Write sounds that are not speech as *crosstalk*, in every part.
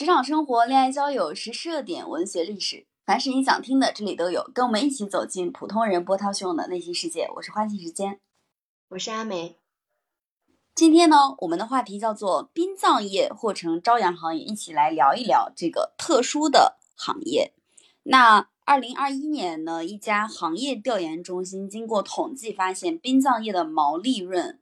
职场生活、恋爱交友、时事热点、文学历史，凡是你想听的，这里都有。跟我们一起走进普通人波涛汹涌的内心世界。我是花季时间，我是阿梅。今天呢，我们的话题叫做殡葬业或成朝阳行业，一起来聊一聊这个特殊的行业。那二零二一年呢，一家行业调研中心经过统计发现，殡葬业的毛利润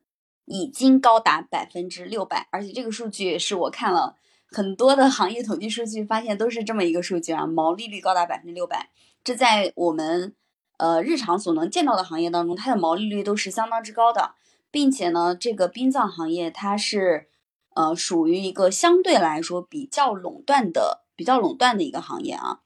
已经高达百分之六百，而且这个数据是我看了。很多的行业统计数据发现都是这么一个数据啊，毛利率高达百分之六百，这在我们呃日常所能见到的行业当中，它的毛利率都是相当之高的，并且呢，这个殡葬行业它是呃属于一个相对来说比较垄断的、比较垄断的一个行业啊。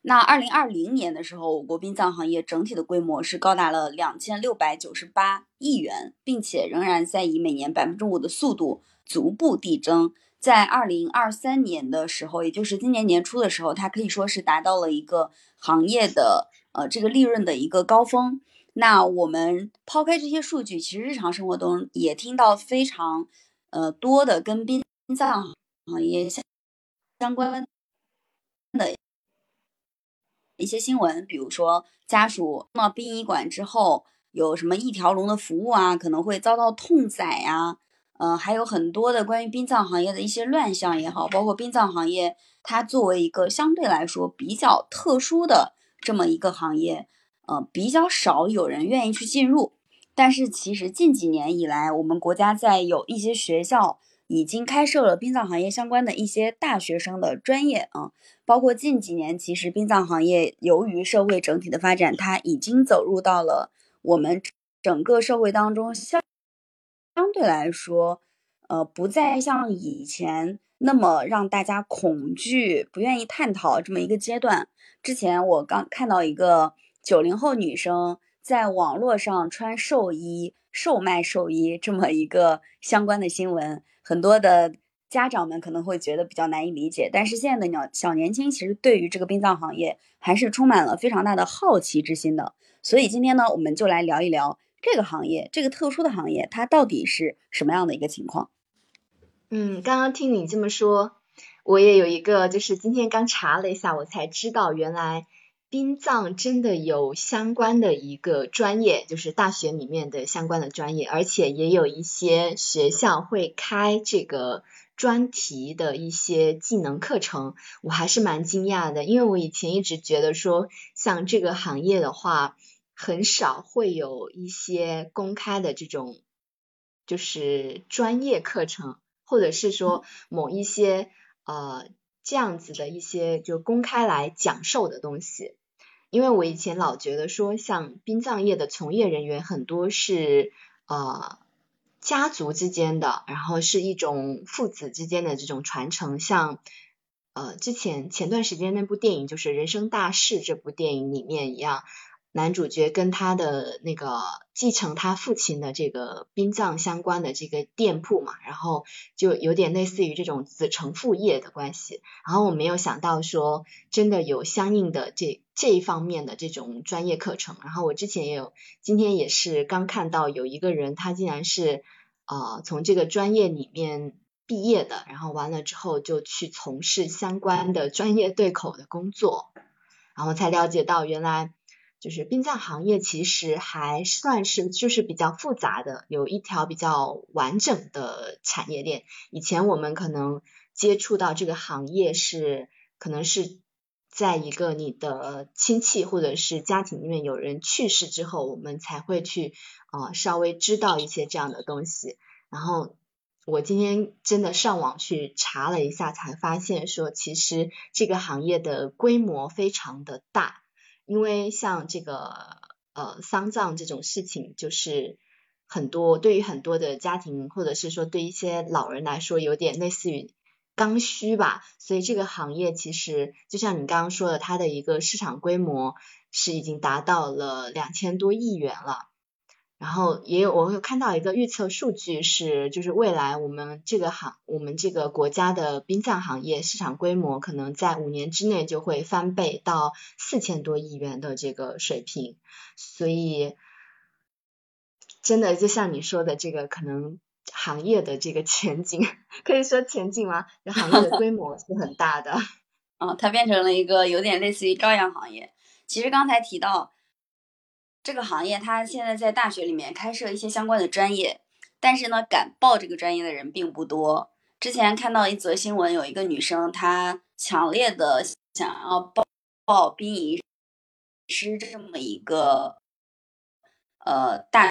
那二零二零年的时候，我国殡葬行业整体的规模是高达了两千六百九十八亿元，并且仍然在以每年百分之五的速度逐步递增。在二零二三年的时候，也就是今年年初的时候，它可以说是达到了一个行业的呃这个利润的一个高峰。那我们抛开这些数据，其实日常生活中也听到非常呃多的跟殡葬行业相相关的一些新闻，比如说家属到殡仪馆之后有什么一条龙的服务啊，可能会遭到痛宰呀。呃，还有很多的关于殡葬行业的一些乱象也好，包括殡葬行业它作为一个相对来说比较特殊的这么一个行业，呃，比较少有人愿意去进入。但是其实近几年以来，我们国家在有一些学校已经开设了殡葬行业相关的一些大学生的专业啊，包括近几年其实殡葬行业由于社会整体的发展，它已经走入到了我们整个社会当中相。相对来说，呃，不再像以前那么让大家恐惧、不愿意探讨这么一个阶段。之前我刚看到一个九零后女生在网络上穿寿衣、售卖寿衣这么一个相关的新闻，很多的家长们可能会觉得比较难以理解。但是现在的小小年轻其实对于这个殡葬行业还是充满了非常大的好奇之心的。所以今天呢，我们就来聊一聊。这个行业，这个特殊的行业，它到底是什么样的一个情况？嗯，刚刚听你这么说，我也有一个，就是今天刚查了一下，我才知道原来殡葬真的有相关的一个专业，就是大学里面的相关的专业，而且也有一些学校会开这个专题的一些技能课程，我还是蛮惊讶的，因为我以前一直觉得说，像这个行业的话。很少会有一些公开的这种，就是专业课程，或者是说某一些呃这样子的一些就公开来讲授的东西。因为我以前老觉得说，像殡葬业的从业人员很多是呃家族之间的，然后是一种父子之间的这种传承。像呃之前前段时间那部电影就是《人生大事》这部电影里面一样。男主角跟他的那个继承他父亲的这个殡葬相关的这个店铺嘛，然后就有点类似于这种子承父业的关系。然后我没有想到说真的有相应的这这一方面的这种专业课程。然后我之前也有，今天也是刚看到有一个人他竟然是呃从这个专业里面毕业的，然后完了之后就去从事相关的专业对口的工作，然后才了解到原来。就是殡葬行业其实还算是就是比较复杂的，有一条比较完整的产业链。以前我们可能接触到这个行业是，可能是在一个你的亲戚或者是家庭里面有人去世之后，我们才会去啊稍微知道一些这样的东西。然后我今天真的上网去查了一下，才发现说其实这个行业的规模非常的大。因为像这个呃丧葬这种事情，就是很多对于很多的家庭，或者是说对一些老人来说，有点类似于刚需吧。所以这个行业其实就像你刚刚说的，它的一个市场规模是已经达到了两千多亿元了。然后也有我有看到一个预测数据是，就是未来我们这个行我们这个国家的殡葬行业市场规模可能在五年之内就会翻倍到四千多亿元的这个水平，所以真的就像你说的，这个可能行业的这个前景，可以说前景吗？这行业的规模是很大的。啊，*laughs* 它变成了一个有点类似于朝阳行业。其实刚才提到这个行业，它现在在大学里面开设一些相关的专业，但是呢，敢报这个专业的人并不多。之前看到一则新闻，有一个女生，她强烈的想要报报殡仪师这么一个呃大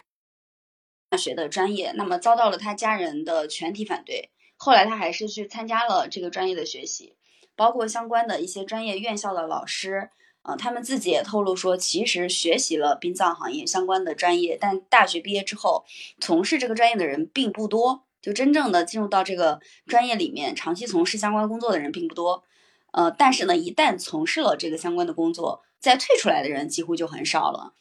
大学的专业，那么遭到了她家人的全体反对。后来她还是去参加了这个专业的学习，包括相关的一些专业院校的老师，呃，他们自己也透露说，其实学习了殡葬行业相关的专业，但大学毕业之后从事这个专业的人并不多。就真正的进入到这个专业里面，长期从事相关工作的人并不多，呃，但是呢，一旦从事了这个相关的工作，再退出来的人几乎就很少了。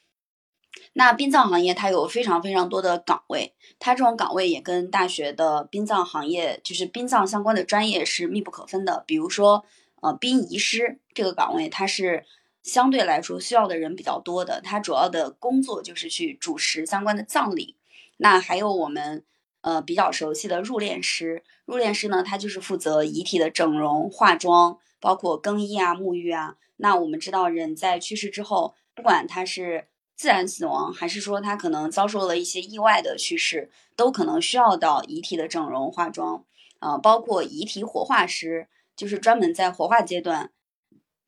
那殡葬行业它有非常非常多的岗位，它这种岗位也跟大学的殡葬行业，就是殡葬相关的专业是密不可分的。比如说，呃，殡仪师这个岗位，它是相对来说需要的人比较多的，它主要的工作就是去主持相关的葬礼。那还有我们。呃，比较熟悉的入殓师，入殓师呢，他就是负责遗体的整容、化妆，包括更衣啊、沐浴啊。那我们知道，人在去世之后，不管他是自然死亡，还是说他可能遭受了一些意外的去世，都可能需要到遗体的整容、化妆。呃，包括遗体火化师，就是专门在火化阶段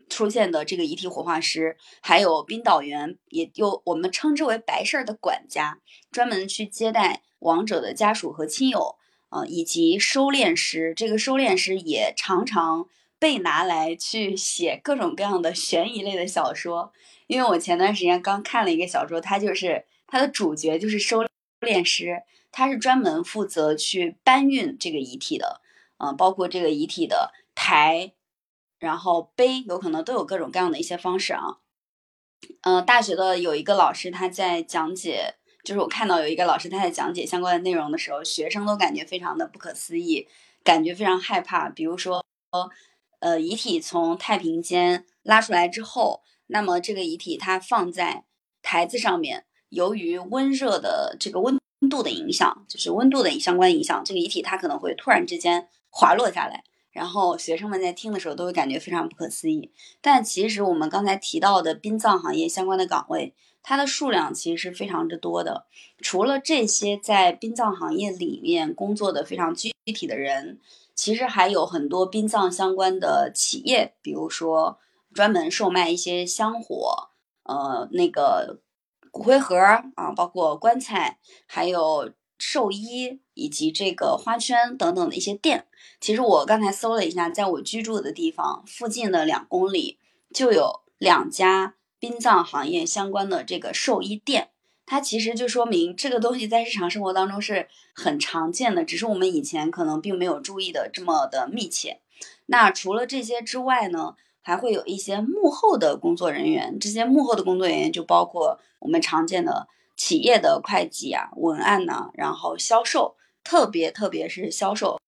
出现的这个遗体火化师，还有冰岛员，也有我们称之为白事儿的管家，专门去接待。亡者的家属和亲友，啊，以及收敛师，这个收敛师也常常被拿来去写各种各样的悬疑类的小说。因为我前段时间刚看了一个小说，它就是它的主角就是收敛师，他是专门负责去搬运这个遗体的，嗯，包括这个遗体的抬，然后背，有可能都有各种各样的一些方式啊。嗯，大学的有一个老师他在讲解。就是我看到有一个老师他在讲解相关的内容的时候，学生都感觉非常的不可思议，感觉非常害怕。比如说，呃，遗体从太平间拉出来之后，那么这个遗体它放在台子上面，由于温热的这个温度的影响，就是温度的相关影响，这个遗体它可能会突然之间滑落下来。然后学生们在听的时候都会感觉非常不可思议。但其实我们刚才提到的殡葬行业相关的岗位。它的数量其实是非常之多的，除了这些在殡葬行业里面工作的非常具体的人，其实还有很多殡葬相关的企业，比如说专门售卖一些香火，呃，那个骨灰盒啊，包括棺材，还有寿衣以及这个花圈等等的一些店。其实我刚才搜了一下，在我居住的地方附近的两公里就有两家。殡葬行业相关的这个寿衣店，它其实就说明这个东西在日常生活当中是很常见的，只是我们以前可能并没有注意的这么的密切。那除了这些之外呢，还会有一些幕后的工作人员，这些幕后的工作人员就包括我们常见的企业的会计啊、文案呐，然后销售，特别特别是销售，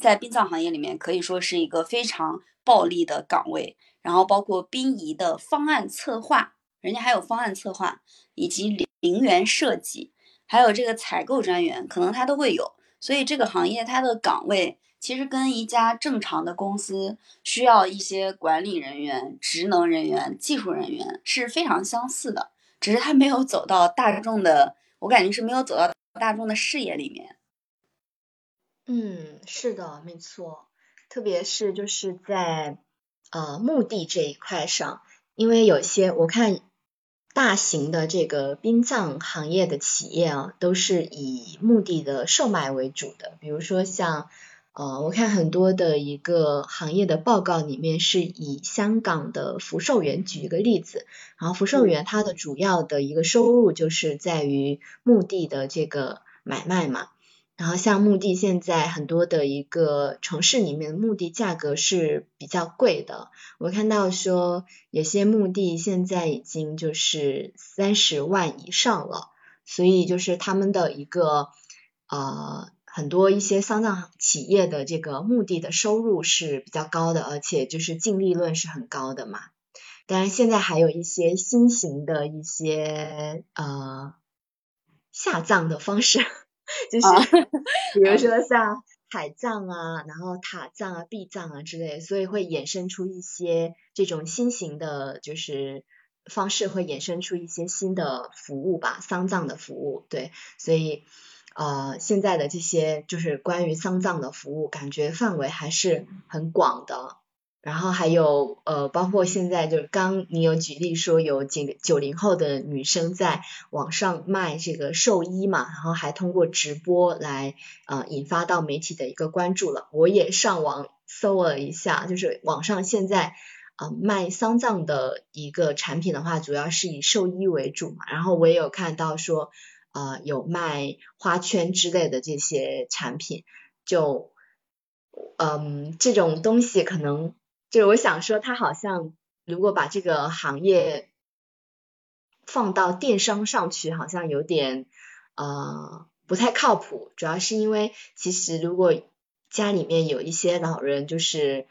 在殡葬行业里面可以说是一个非常暴利的岗位。然后包括殡仪的方案策划，人家还有方案策划，以及陵园设计，还有这个采购专员，可能他都会有。所以这个行业它的岗位其实跟一家正常的公司需要一些管理人员、职能人员、技术人员是非常相似的，只是他没有走到大众的，我感觉是没有走到大众的视野里面。嗯，是的，没错，特别是就是在。呃，墓地这一块上，因为有些我看大型的这个殡葬行业的企业啊，都是以墓地的售卖为主的。比如说像呃，我看很多的一个行业的报告里面，是以香港的福寿园举一个例子，然后福寿园它的主要的一个收入就是在于墓地的这个买卖嘛。然后像墓地，现在很多的一个城市里面，墓地价格是比较贵的。我看到说，有些墓地现在已经就是三十万以上了，所以就是他们的一个呃很多一些丧葬企业的这个墓地的收入是比较高的，而且就是净利润是很高的嘛。当然，现在还有一些新型的一些呃下葬的方式。就是比如说像海葬啊，然后塔葬啊、壁葬啊之类，所以会衍生出一些这种新型的，就是方式会衍生出一些新的服务吧，丧葬的服务，对，所以呃现在的这些就是关于丧葬的服务，感觉范围还是很广的。然后还有呃，包括现在就是刚你有举例说有九九零后的女生在网上卖这个寿衣嘛，然后还通过直播来呃引发到媒体的一个关注了。我也上网搜了一下，就是网上现在啊卖丧葬的一个产品的话，主要是以寿衣为主嘛。然后我也有看到说啊有卖花圈之类的这些产品，就嗯这种东西可能。就是我想说，他好像如果把这个行业放到电商上去，好像有点呃不太靠谱。主要是因为其实如果家里面有一些老人，就是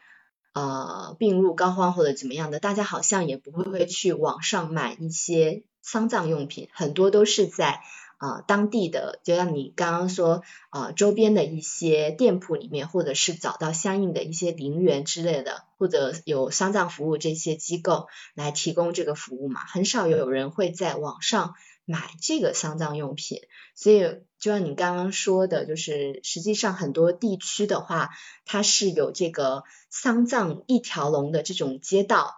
呃病入膏肓或者怎么样的，大家好像也不会会去网上买一些丧葬用品，很多都是在。啊，当地的就像你刚刚说啊，周边的一些店铺里面，或者是找到相应的一些陵园之类的，或者有丧葬服务这些机构来提供这个服务嘛，很少有人会在网上买这个丧葬用品。所以就像你刚刚说的，就是实际上很多地区的话，它是有这个丧葬一条龙的这种街道。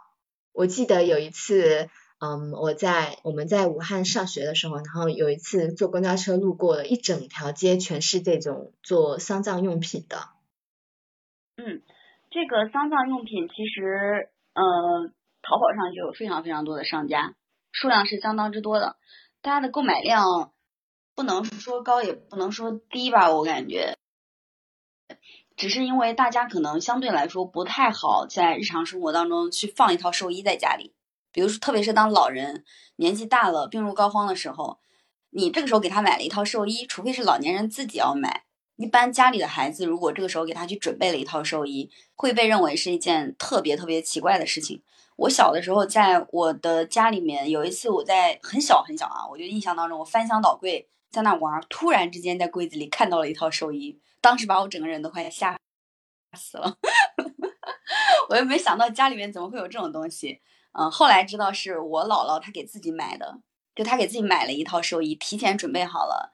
我记得有一次。嗯，我在我们在武汉上学的时候，然后有一次坐公交车路过了一整条街，全是这种做丧葬用品的。嗯，这个丧葬用品其实，呃，淘宝上就有非常非常多的商家，数量是相当之多的，大家的购买量不能说高也不能说低吧，我感觉，只是因为大家可能相对来说不太好在日常生活当中去放一套寿衣在家里。比如说，特别是当老人年纪大了、病入膏肓的时候，你这个时候给他买了一套寿衣，除非是老年人自己要买，一般家里的孩子如果这个时候给他去准备了一套寿衣，会被认为是一件特别特别奇怪的事情。我小的时候，在我的家里面，有一次我在很小很小啊，我就印象当中，我翻箱倒柜在那玩，突然之间在柜子里看到了一套寿衣，当时把我整个人都快吓死了，*laughs* 我又没想到家里面怎么会有这种东西。嗯，后来知道是我姥姥她给自己买的，就她给自己买了一套寿衣，提前准备好了，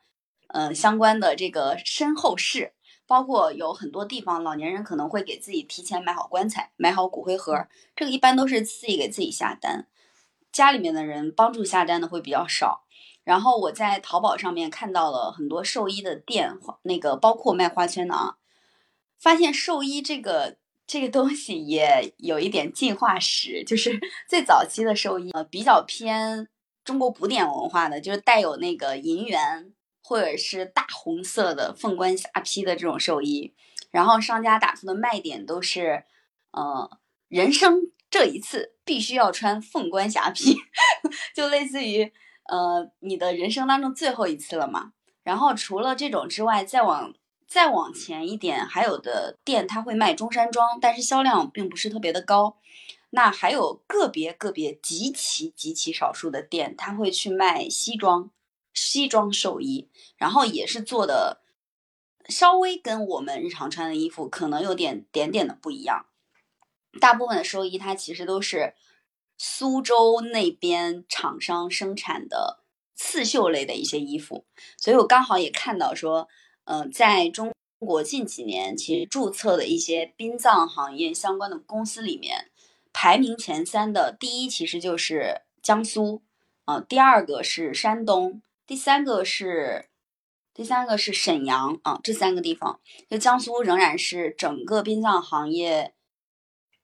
嗯，相关的这个身后事，包括有很多地方老年人可能会给自己提前买好棺材，买好骨灰盒，这个一般都是自己给自己下单，家里面的人帮助下单的会比较少。然后我在淘宝上面看到了很多寿衣的店，那个包括卖花圈的啊，发现寿衣这个。这个东西也有一点进化史，就是 *laughs* 最早期的寿衣，呃，比较偏中国古典文化的，就是带有那个银元或者是大红色的凤冠霞帔的这种寿衣，然后商家打出的卖点都是，呃，人生这一次必须要穿凤冠霞帔，*laughs* 就类似于，呃，你的人生当中最后一次了嘛。然后除了这种之外，再往。再往前一点，还有的店他会卖中山装，但是销量并不是特别的高。那还有个别个别极其极其少数的店，他会去卖西装、西装寿衣，然后也是做的稍微跟我们日常穿的衣服可能有点点点的不一样。大部分的寿衣它其实都是苏州那边厂商生产的刺绣类的一些衣服，所以我刚好也看到说。嗯，在中国近几年，其实注册的一些殡葬行业相关的公司里面，排名前三的第一其实就是江苏，啊，第二个是山东，第三个是第三个是沈阳啊，这三个地方，就江苏仍然是整个殡葬行业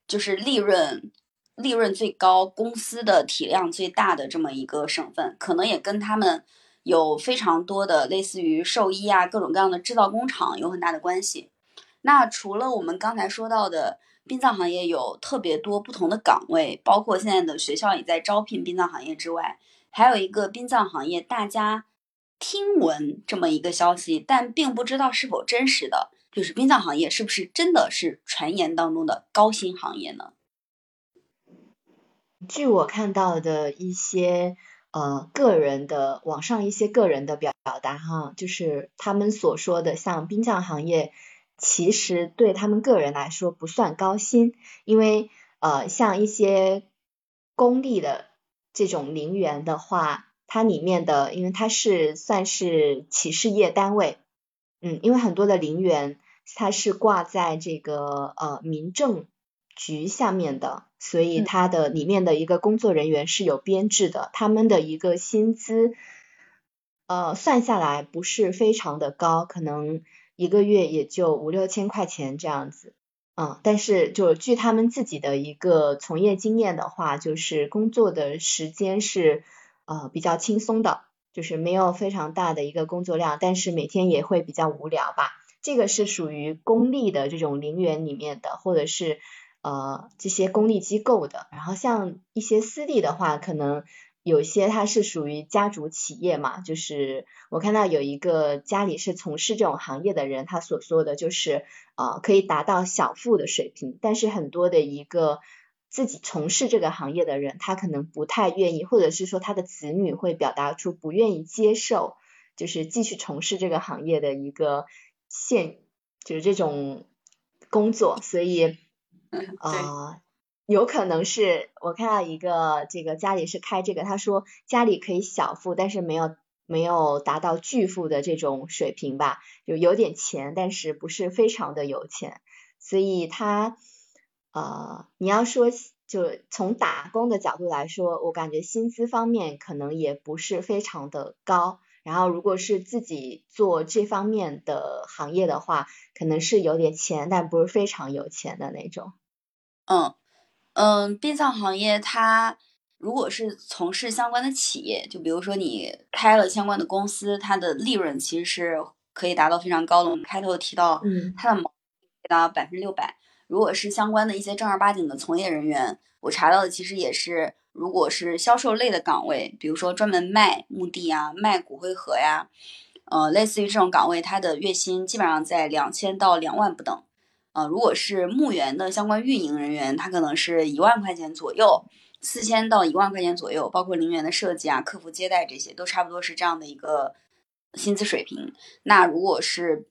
就是利润利润最高、公司的体量最大的这么一个省份，可能也跟他们。有非常多的类似于兽医啊，各种各样的制造工厂有很大的关系。那除了我们刚才说到的殡葬行业有特别多不同的岗位，包括现在的学校也在招聘殡葬行业之外，还有一个殡葬行业大家听闻这么一个消息，但并不知道是否真实的，就是殡葬行业是不是真的是传言当中的高薪行业呢？据我看到的一些。呃个人的网上一些个人的表表达哈，就是他们所说的像殡葬行业，其实对他们个人来说不算高薪，因为呃像一些公立的这种陵园的话，它里面的因为它是算是企事业单位，嗯，因为很多的陵园它是挂在这个呃民政局下面的，所以它的里面的一个工作人员是有编制的，他们的一个薪资呃算下来不是非常的高，可能一个月也就五六千块钱这样子。嗯，但是就据他们自己的一个从业经验的话，就是工作的时间是呃比较轻松的，就是没有非常大的一个工作量，但是每天也会比较无聊吧。这个是属于公立的这种陵园里面的，或者是呃这些公立机构的。然后像一些私立的话，可能。有些它是属于家族企业嘛，就是我看到有一个家里是从事这种行业的人，他所说的就是呃可以达到小富的水平，但是很多的一个自己从事这个行业的人，他可能不太愿意，或者是说他的子女会表达出不愿意接受，就是继续从事这个行业的一个现就是这种工作，所以 *laughs* 啊。有可能是我看到一个这个家里是开这个，他说家里可以小富，但是没有没有达到巨富的这种水平吧，就有点钱，但是不是非常的有钱，所以他呃你要说就从打工的角度来说，我感觉薪资方面可能也不是非常的高，然后如果是自己做这方面的行业的话，可能是有点钱，但不是非常有钱的那种，嗯。嗯，殡葬行业它如果是从事相关的企业，就比如说你开了相关的公司，它的利润其实是可以达到非常高的。我们开头提到，它的毛达到百分之六百。如果是相关的一些正儿八经的从业人员，我查到的其实也是，如果是销售类的岗位，比如说专门卖墓地啊、卖骨灰盒呀，呃，类似于这种岗位，它的月薪基本上在两千到两万不等。呃，如果是墓园的相关运营人员，他可能是一万块钱左右，四千到一万块钱左右，包括陵园的设计啊、客服接待这些，都差不多是这样的一个薪资水平。那如果是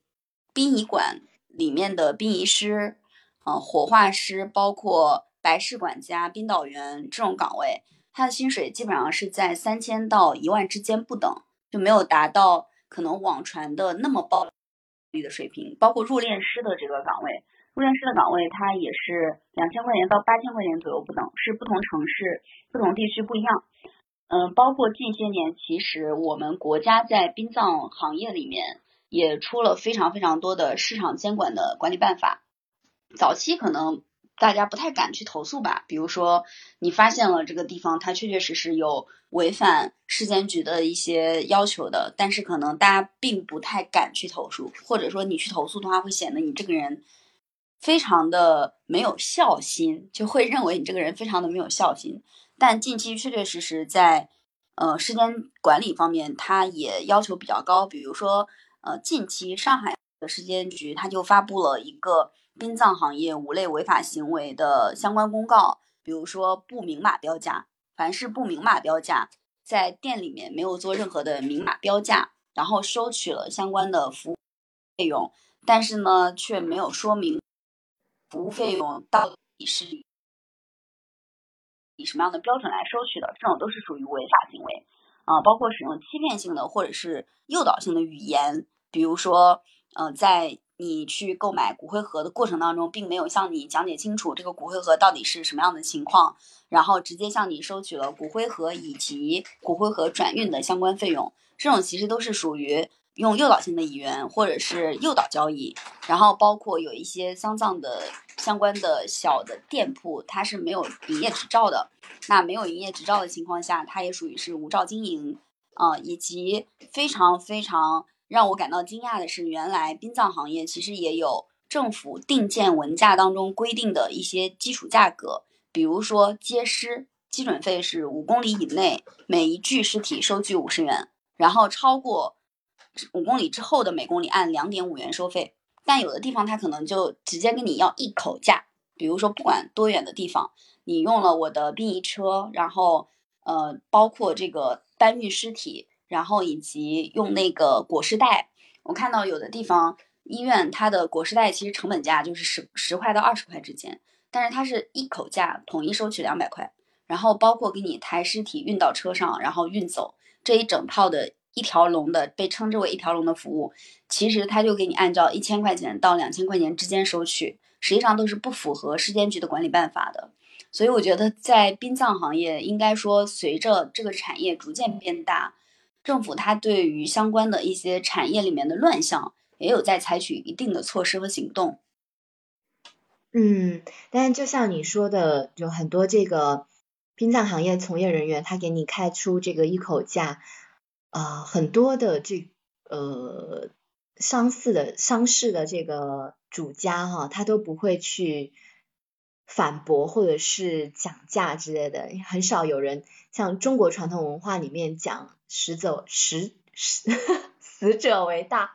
殡仪馆里面的殡仪师、呃火化师，包括白事管家、殡导员这种岗位，他的薪水基本上是在三千到一万之间不等，就没有达到可能网传的那么暴利的水平。包括入殓师的这个岗位。入殓师的岗位，它也是两千块钱到八千块钱左右不等，是不同城市、不同地区不一样。嗯，包括近些年，其实我们国家在殡葬行业里面也出了非常非常多的市场监管的管理办法。早期可能大家不太敢去投诉吧，比如说你发现了这个地方它确确实实有违反市监局的一些要求的，但是可能大家并不太敢去投诉，或者说你去投诉的话，会显得你这个人。非常的没有孝心，就会认为你这个人非常的没有孝心。但近期确确实实在呃时间管理方面，它也要求比较高。比如说呃近期上海的市监局，它就发布了一个殡葬行业五类违法行为的相关公告。比如说不明码标价，凡是不明码标价，在店里面没有做任何的明码标价，然后收取了相关的服务费用，但是呢却没有说明。服务费用到底是以什么样的标准来收取的？这种都是属于违法行为啊，包括使用欺骗性的或者是诱导性的语言，比如说，呃，在你去购买骨灰盒的过程当中，并没有向你讲解清楚这个骨灰盒到底是什么样的情况，然后直接向你收取了骨灰盒以及骨灰盒转运的相关费用，这种其实都是属于。用诱导性的语言，或者是诱导交易，然后包括有一些丧葬的相关的小的店铺，它是没有营业执照的。那没有营业执照的情况下，它也属于是无照经营啊。以及非常非常让我感到惊讶的是，原来殡葬行业其实也有政府定件文价当中规定的一些基础价格，比如说接尸基准费是五公里以内每一具尸体收据五十元，然后超过。五公里之后的每公里按两点五元收费，但有的地方他可能就直接跟你要一口价，比如说不管多远的地方，你用了我的殡仪车，然后呃包括这个搬运尸体，然后以及用那个裹尸袋。我看到有的地方医院它的裹尸袋其实成本价就是十十块到二十块之间，但是它是一口价统一收取两百块，然后包括给你抬尸体运到车上，然后运走这一整套的一条龙的被称之为一条龙的服务，其实它就给你按照一千块钱到两千块钱之间收取，实际上都是不符合尸监局的管理办法的。所以我觉得，在殡葬行业，应该说随着这个产业逐渐变大，政府它对于相关的一些产业里面的乱象，也有在采取一定的措施和行动。嗯，但是就像你说的，有很多这个殡葬行业从业人员，他给你开出这个一口价，啊，很多的这呃丧事的丧事的这个主家哈，他都不会去。反驳或者是讲价之类的，很少有人像中国传统文化里面讲“死者死死死者为大”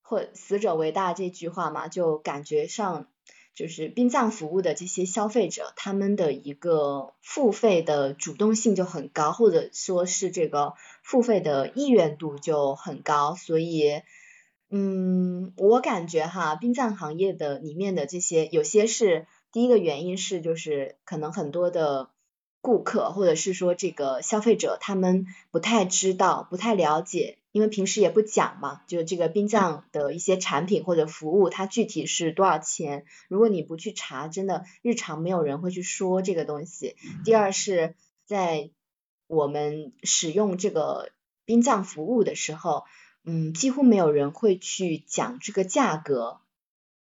或“死者为大”这句话嘛，就感觉上就是殡葬服务的这些消费者，他们的一个付费的主动性就很高，或者说是这个付费的意愿度就很高，所以，嗯，我感觉哈，殡葬行业的里面的这些有些是。第一个原因是，就是可能很多的顾客或者是说这个消费者，他们不太知道、不太了解，因为平时也不讲嘛，就这个殡葬的一些产品或者服务，它具体是多少钱？如果你不去查，真的日常没有人会去说这个东西。第二是在我们使用这个殡葬服务的时候，嗯，几乎没有人会去讲这个价格。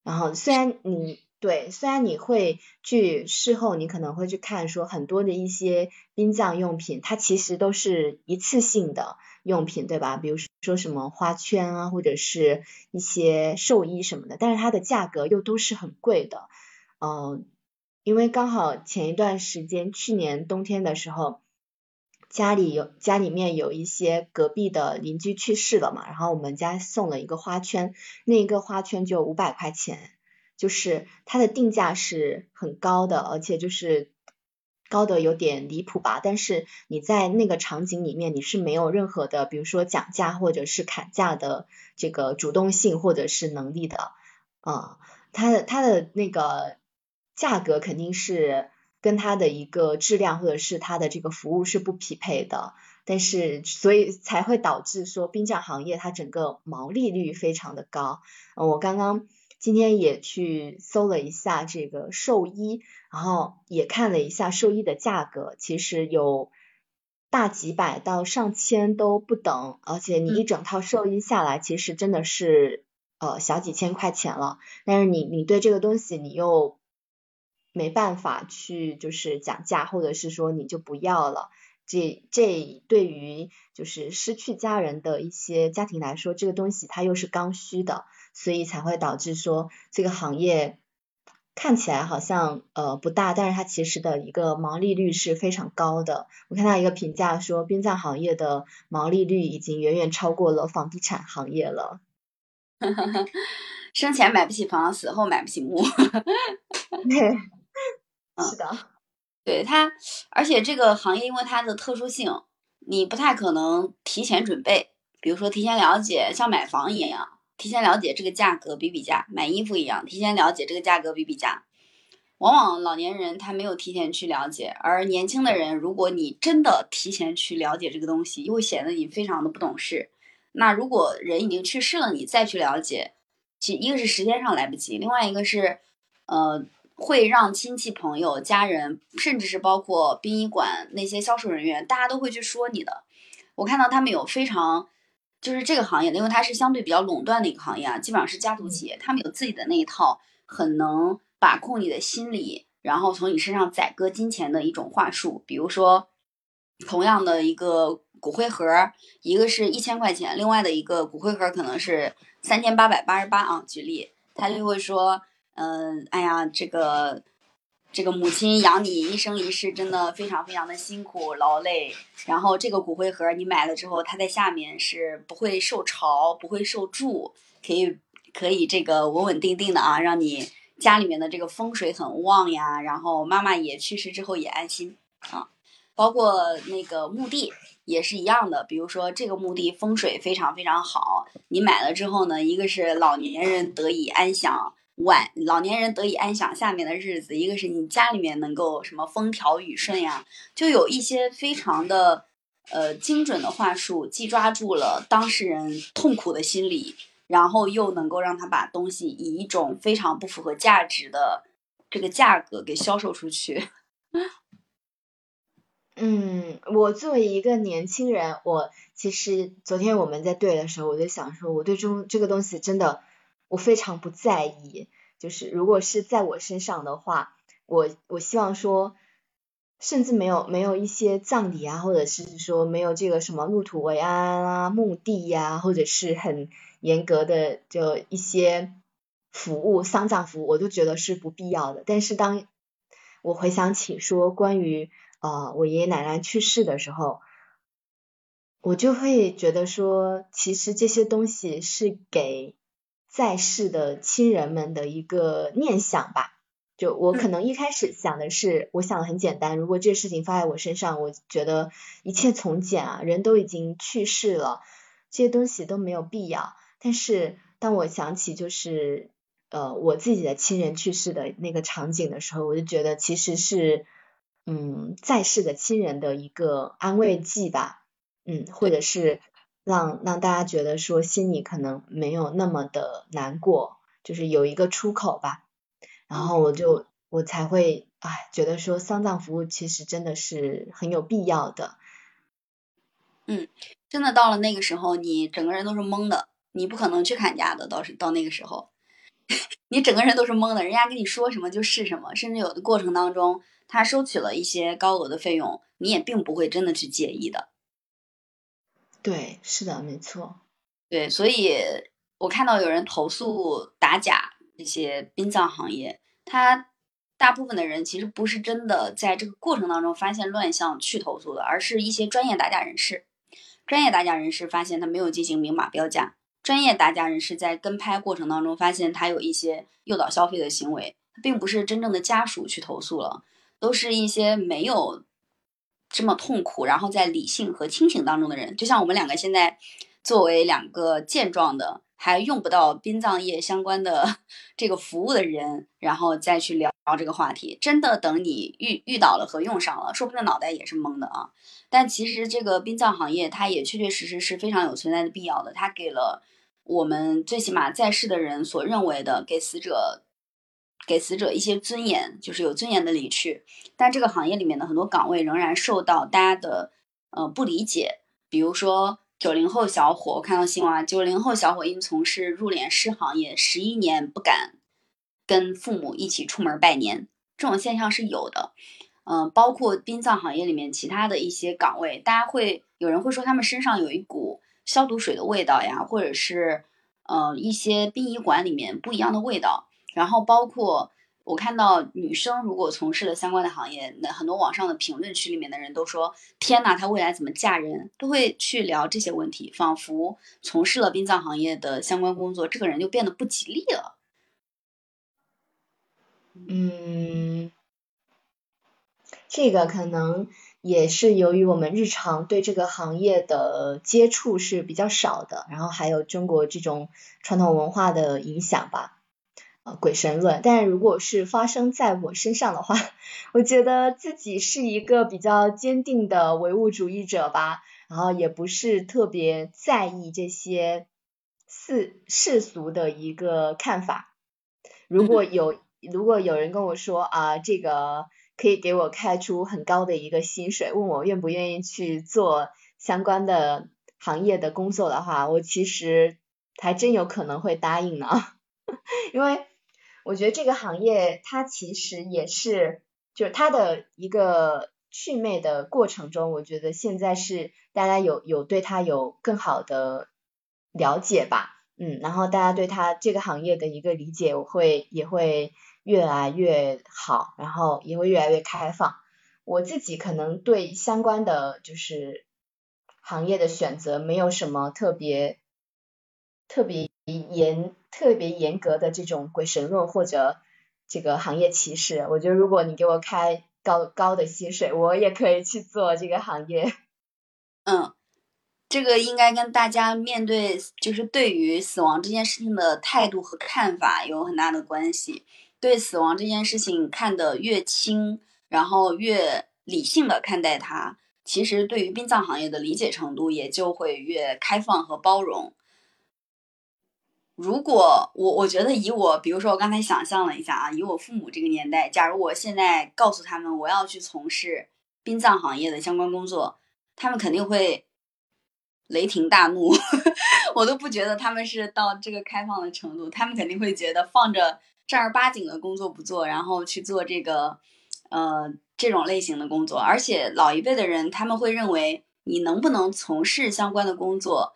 然后虽然你。对，虽然你会去事后，你可能会去看说很多的一些殡葬用品，它其实都是一次性的用品，对吧？比如说什么花圈啊，或者是一些寿衣什么的，但是它的价格又都是很贵的。嗯，因为刚好前一段时间，去年冬天的时候，家里有家里面有一些隔壁的邻居去世了嘛，然后我们家送了一个花圈，那一个花圈就五百块钱。就是它的定价是很高的，而且就是高的有点离谱吧。但是你在那个场景里面，你是没有任何的，比如说讲价或者是砍价的这个主动性或者是能力的。啊，它的它的那个价格肯定是跟它的一个质量或者是它的这个服务是不匹配的。但是所以才会导致说殡葬行业它整个毛利率非常的高。嗯我刚刚。今天也去搜了一下这个寿衣，然后也看了一下寿衣的价格，其实有大几百到上千都不等，而且你一整套寿衣下来，其实真的是呃小几千块钱了。但是你你对这个东西你又没办法去就是讲价，或者是说你就不要了。这这对于就是失去家人的一些家庭来说，这个东西它又是刚需的。所以才会导致说这个行业看起来好像呃不大，但是它其实的一个毛利率是非常高的。我看到一个评价说，殡葬行业的毛利率已经远远超过了房地产行业了。*laughs* 生前买不起房，死后买不起墓。*laughs* 对，是的，对它，而且这个行业因为它的特殊性，你不太可能提前准备，比如说提前了解，像买房一样。提前了解这个价格比比价，买衣服一样，提前了解这个价格比比价。往往老年人他没有提前去了解，而年轻的人，如果你真的提前去了解这个东西，又会显得你非常的不懂事。那如果人已经去世了，你再去了解，其一个是时间上来不及，另外一个是，呃，会让亲戚朋友、家人，甚至是包括殡仪馆那些销售人员，大家都会去说你的。我看到他们有非常。就是这个行业，因为它是相对比较垄断的一个行业啊，基本上是家族企业，他们有自己的那一套很能把控你的心理，然后从你身上宰割金钱的一种话术。比如说，同样的一个骨灰盒，一个是一千块钱，另外的一个骨灰盒可能是三千八百八十八啊。举例，他就会说，嗯，哎呀，这个。这个母亲养你一生一世，真的非常非常的辛苦劳累。然后这个骨灰盒你买了之后，它在下面是不会受潮、不会受蛀，可以可以这个稳稳定定的啊，让你家里面的这个风水很旺呀。然后妈妈也去世之后也安心啊。包括那个墓地也是一样的。比如说这个墓地风水非常非常好，你买了之后呢，一个是老年人得以安享晚，老年人得以安享下面的日子；一个是你家里面能够什么风调雨顺呀，就有一些非常的呃精准的话术，既抓住了当事人痛苦的心理，然后又能够让他把东西以一种非常不符合价值的这个价格给销售出去。*laughs* 嗯，我作为一个年轻人，我其实昨天我们在对的时候，我就想说，我对中这个东西真的我非常不在意。就是如果是在我身上的话，我我希望说，甚至没有没有一些葬礼啊，或者是说没有这个什么入土为安啊、墓地呀，或者是很严格的就一些服务丧葬服务，我都觉得是不必要的。但是当我回想起说关于呃，我爷爷奶奶去世的时候，我就会觉得说，其实这些东西是给在世的亲人们的一个念想吧。就我可能一开始想的是，我想的很简单，如果这事情发在我身上，我觉得一切从简啊，人都已经去世了，这些东西都没有必要。但是当我想起就是呃我自己的亲人去世的那个场景的时候，我就觉得其实是。嗯，在世的亲人的一个安慰剂吧，嗯，或者是让让大家觉得说心里可能没有那么的难过，就是有一个出口吧。然后我就我才会哎觉得说丧葬服务其实真的是很有必要的。嗯，真的到了那个时候，你整个人都是懵的，你不可能去砍价的，到是到那个时候，*laughs* 你整个人都是懵的，人家跟你说什么就是什么，甚至有的过程当中。他收取了一些高额的费用，你也并不会真的去介意的。对，是的，没错。对，所以我看到有人投诉打假这些殡葬行业，他大部分的人其实不是真的在这个过程当中发现乱象去投诉的，而是一些专业打假人士。专业打假人士发现他没有进行明码标价，专业打假人士在跟拍过程当中发现他有一些诱导消费的行为，并不是真正的家属去投诉了。都是一些没有这么痛苦，然后在理性和清醒当中的人，就像我们两个现在作为两个健壮的，还用不到殡葬业相关的 *laughs* 这个服务的人，然后再去聊这个话题。真的等你遇遇到了和用上了，说不定脑袋也是懵的啊。但其实这个殡葬行业，它也确确实实是非常有存在的必要的，它给了我们最起码在世的人所认为的给死者。给死者一些尊严，就是有尊严的离去。但这个行业里面的很多岗位仍然受到大家的呃不理解。比如说九零后小伙，我看到新闻啊，九零后小伙因从事入殓师行业，十一年不敢跟父母一起出门拜年，这种现象是有的。嗯，包括殡葬行业里面其他的一些岗位，大家会有人会说他们身上有一股消毒水的味道呀，或者是呃一些殡仪馆里面不一样的味道。然后包括我看到女生如果从事了相关的行业，那很多网上的评论区里面的人都说：“天呐，她未来怎么嫁人？”都会去聊这些问题，仿佛从事了殡葬行业的相关工作，这个人就变得不吉利了。嗯，这个可能也是由于我们日常对这个行业的接触是比较少的，然后还有中国这种传统文化的影响吧。鬼神论，但如果是发生在我身上的话，我觉得自己是一个比较坚定的唯物主义者吧，然后也不是特别在意这些世世俗的一个看法。如果有如果有人跟我说啊，这个可以给我开出很高的一个薪水，问我愿不愿意去做相关的行业的工作的话，我其实还真有可能会答应呢，*laughs* 因为。我觉得这个行业它其实也是，就是它的一个祛魅的过程中，我觉得现在是大家有有对它有更好的了解吧，嗯，然后大家对它这个行业的一个理解，我会也会越来越好，然后也会越来越开放。我自己可能对相关的就是行业的选择没有什么特别特别严。特别严格的这种鬼神论或者这个行业歧视，我觉得如果你给我开高高的薪水，我也可以去做这个行业。嗯，这个应该跟大家面对就是对于死亡这件事情的态度和看法有很大的关系。对死亡这件事情看得越轻，然后越理性的看待它，其实对于殡葬行业的理解程度也就会越开放和包容。如果我我觉得以我，比如说我刚才想象了一下啊，以我父母这个年代，假如我现在告诉他们我要去从事殡葬行业的相关工作，他们肯定会雷霆大怒。*laughs* 我都不觉得他们是到这个开放的程度，他们肯定会觉得放着正儿八经的工作不做，然后去做这个呃这种类型的工作。而且老一辈的人他们会认为你能不能从事相关的工作。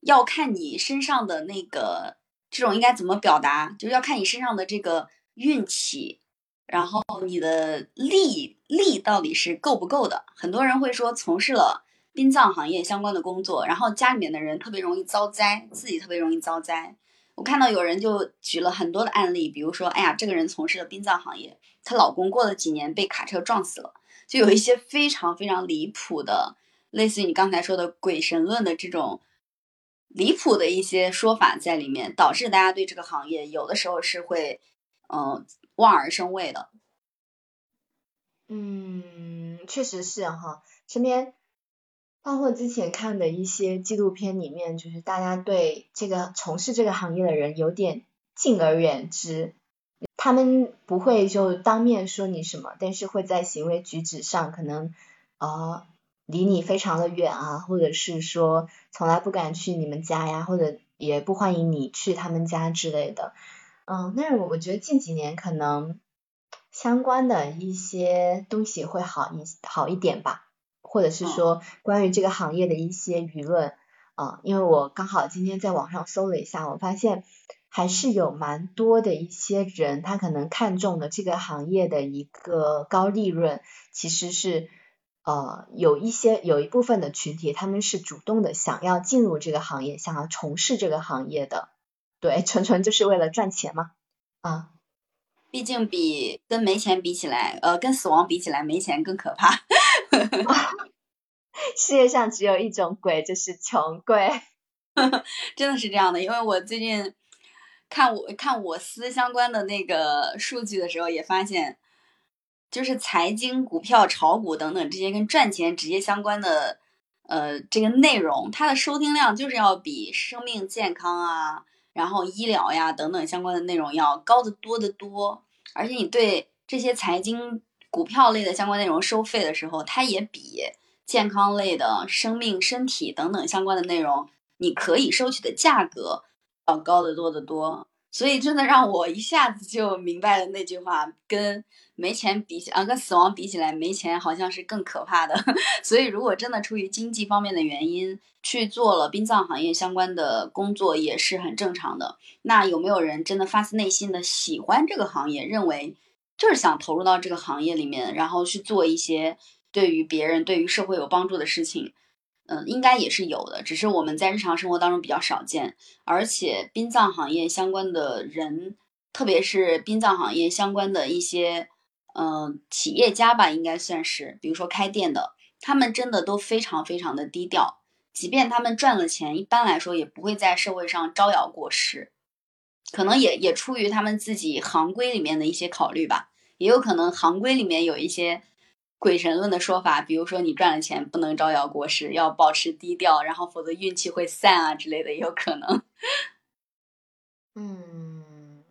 要看你身上的那个，这种应该怎么表达？就是要看你身上的这个运气，然后你的力力到底是够不够的。很多人会说，从事了殡葬行业相关的工作，然后家里面的人特别容易遭灾，自己特别容易遭灾。我看到有人就举了很多的案例，比如说，哎呀，这个人从事了殡葬行业，她老公过了几年被卡车撞死了，就有一些非常非常离谱的，类似于你刚才说的鬼神论的这种。离谱的一些说法在里面，导致大家对这个行业有的时候是会，嗯，望而生畏的。嗯，确实是哈，身边包括之前看的一些纪录片里面，就是大家对这个从事这个行业的人有点敬而远之，他们不会就当面说你什么，但是会在行为举止上可能啊。离你非常的远啊，或者是说从来不敢去你们家呀，或者也不欢迎你去他们家之类的。嗯，但是我我觉得近几年可能相关的一些东西会好一好一点吧，或者是说关于这个行业的一些舆论啊，因为我刚好今天在网上搜了一下，我发现还是有蛮多的一些人，他可能看中的这个行业的一个高利润，其实是。呃，有一些有一部分的群体，他们是主动的想要进入这个行业，想要从事这个行业的，对，纯纯就是为了赚钱嘛，啊，毕竟比跟没钱比起来，呃，跟死亡比起来，没钱更可怕。*laughs* 世界上只有一种鬼，就是穷鬼，*laughs* 真的是这样的。因为我最近看我看我司相关的那个数据的时候，也发现。就是财经、股票、炒股等等这些跟赚钱直接相关的，呃，这个内容，它的收听量就是要比生命健康啊，然后医疗呀等等相关的内容要高得多得多。而且你对这些财经、股票类的相关内容收费的时候，它也比健康类的、生命、身体等等相关的内容，你可以收取的价格要高得多得多。所以真的让我一下子就明白了那句话，跟没钱比起啊，跟死亡比起来，没钱好像是更可怕的。*laughs* 所以如果真的出于经济方面的原因去做了殡葬行业相关的工作，也是很正常的。那有没有人真的发自内心的喜欢这个行业，认为就是想投入到这个行业里面，然后去做一些对于别人、对于社会有帮助的事情？嗯，应该也是有的，只是我们在日常生活当中比较少见。而且殡葬行业相关的人，特别是殡葬行业相关的一些嗯企业家吧，应该算是，比如说开店的，他们真的都非常非常的低调。即便他们赚了钱，一般来说也不会在社会上招摇过市，可能也也出于他们自己行规里面的一些考虑吧，也有可能行规里面有一些。鬼神论的说法，比如说你赚了钱不能招摇过市，要保持低调，然后否则运气会散啊之类的，也有可能。*laughs* 嗯，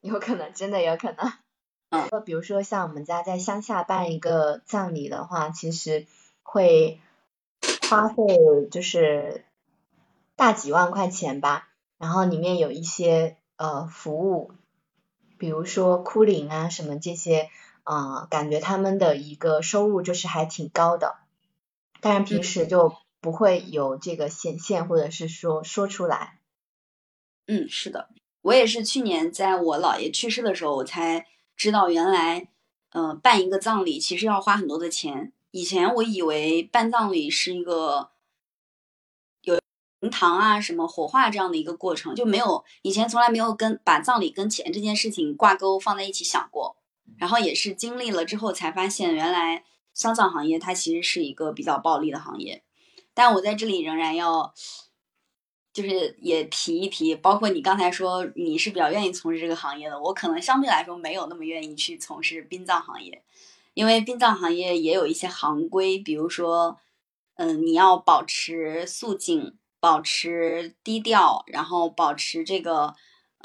有可能，真的有可能。嗯，比如说像我们家在乡下办一个葬礼的话，其实会花费就是大几万块钱吧，然后里面有一些呃服务，比如说哭灵啊什么这些。啊，感觉他们的一个收入就是还挺高的，但是平时就不会有这个显现，或者是说说出来。嗯，是的，我也是去年在我姥爷去世的时候，我才知道原来，嗯，办一个葬礼其实要花很多的钱。以前我以为办葬礼是一个有灵堂啊、什么火化这样的一个过程，就没有以前从来没有跟把葬礼跟钱这件事情挂钩放在一起想过。然后也是经历了之后才发现，原来丧葬行业它其实是一个比较暴利的行业。但我在这里仍然要，就是也提一提，包括你刚才说你是比较愿意从事这个行业的，我可能相对来说没有那么愿意去从事殡葬行业，因为殡葬行业也有一些行规，比如说，嗯，你要保持肃静，保持低调，然后保持这个。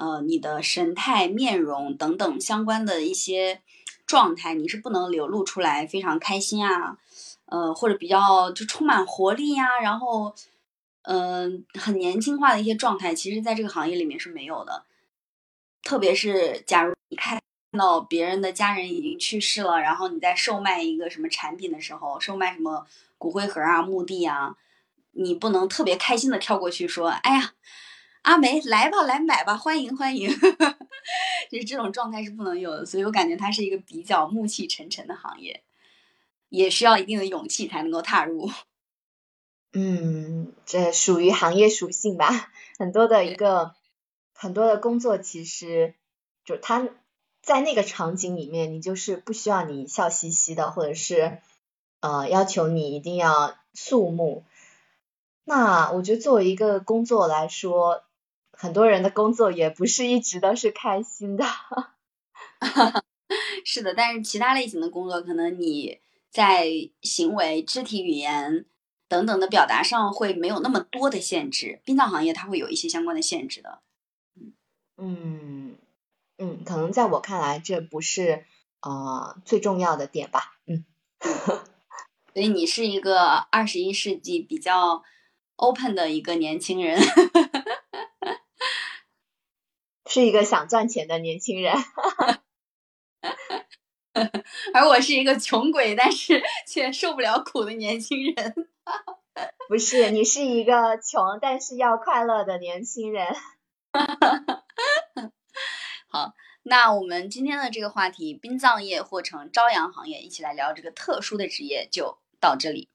呃，你的神态、面容等等相关的一些状态，你是不能流露出来非常开心啊，呃，或者比较就充满活力呀，然后，嗯，很年轻化的一些状态，其实在这个行业里面是没有的。特别是假如你看到别人的家人已经去世了，然后你在售卖一个什么产品的时候，售卖什么骨灰盒啊、墓地啊，你不能特别开心的跳过去说，哎呀。阿梅，来吧，来买吧，欢迎欢迎，*laughs* 就是这种状态是不能有的，所以我感觉它是一个比较暮气沉沉的行业，也需要一定的勇气才能够踏入。嗯，这属于行业属性吧，很多的一个很多的工作，其实就他在那个场景里面，你就是不需要你笑嘻嘻的，或者是呃要求你一定要肃穆。那我觉得作为一个工作来说，很多人的工作也不是一直都是开心的，*laughs* 是的。但是其他类型的工作，可能你在行为、肢体语言等等的表达上会没有那么多的限制。殡葬行业它会有一些相关的限制的。嗯嗯，可能在我看来，这不是呃最重要的点吧。嗯，*laughs* 所以你是一个二十一世纪比较 open 的一个年轻人。*laughs* 是一个想赚钱的年轻人，*laughs* 而我是一个穷鬼，但是 *laughs* 却受不了苦的年轻人。*laughs* 不是，你是一个穷但是要快乐的年轻人。好，那我们今天的这个话题，殡葬业或成朝阳行业，一起来聊这个特殊的职业就到这里。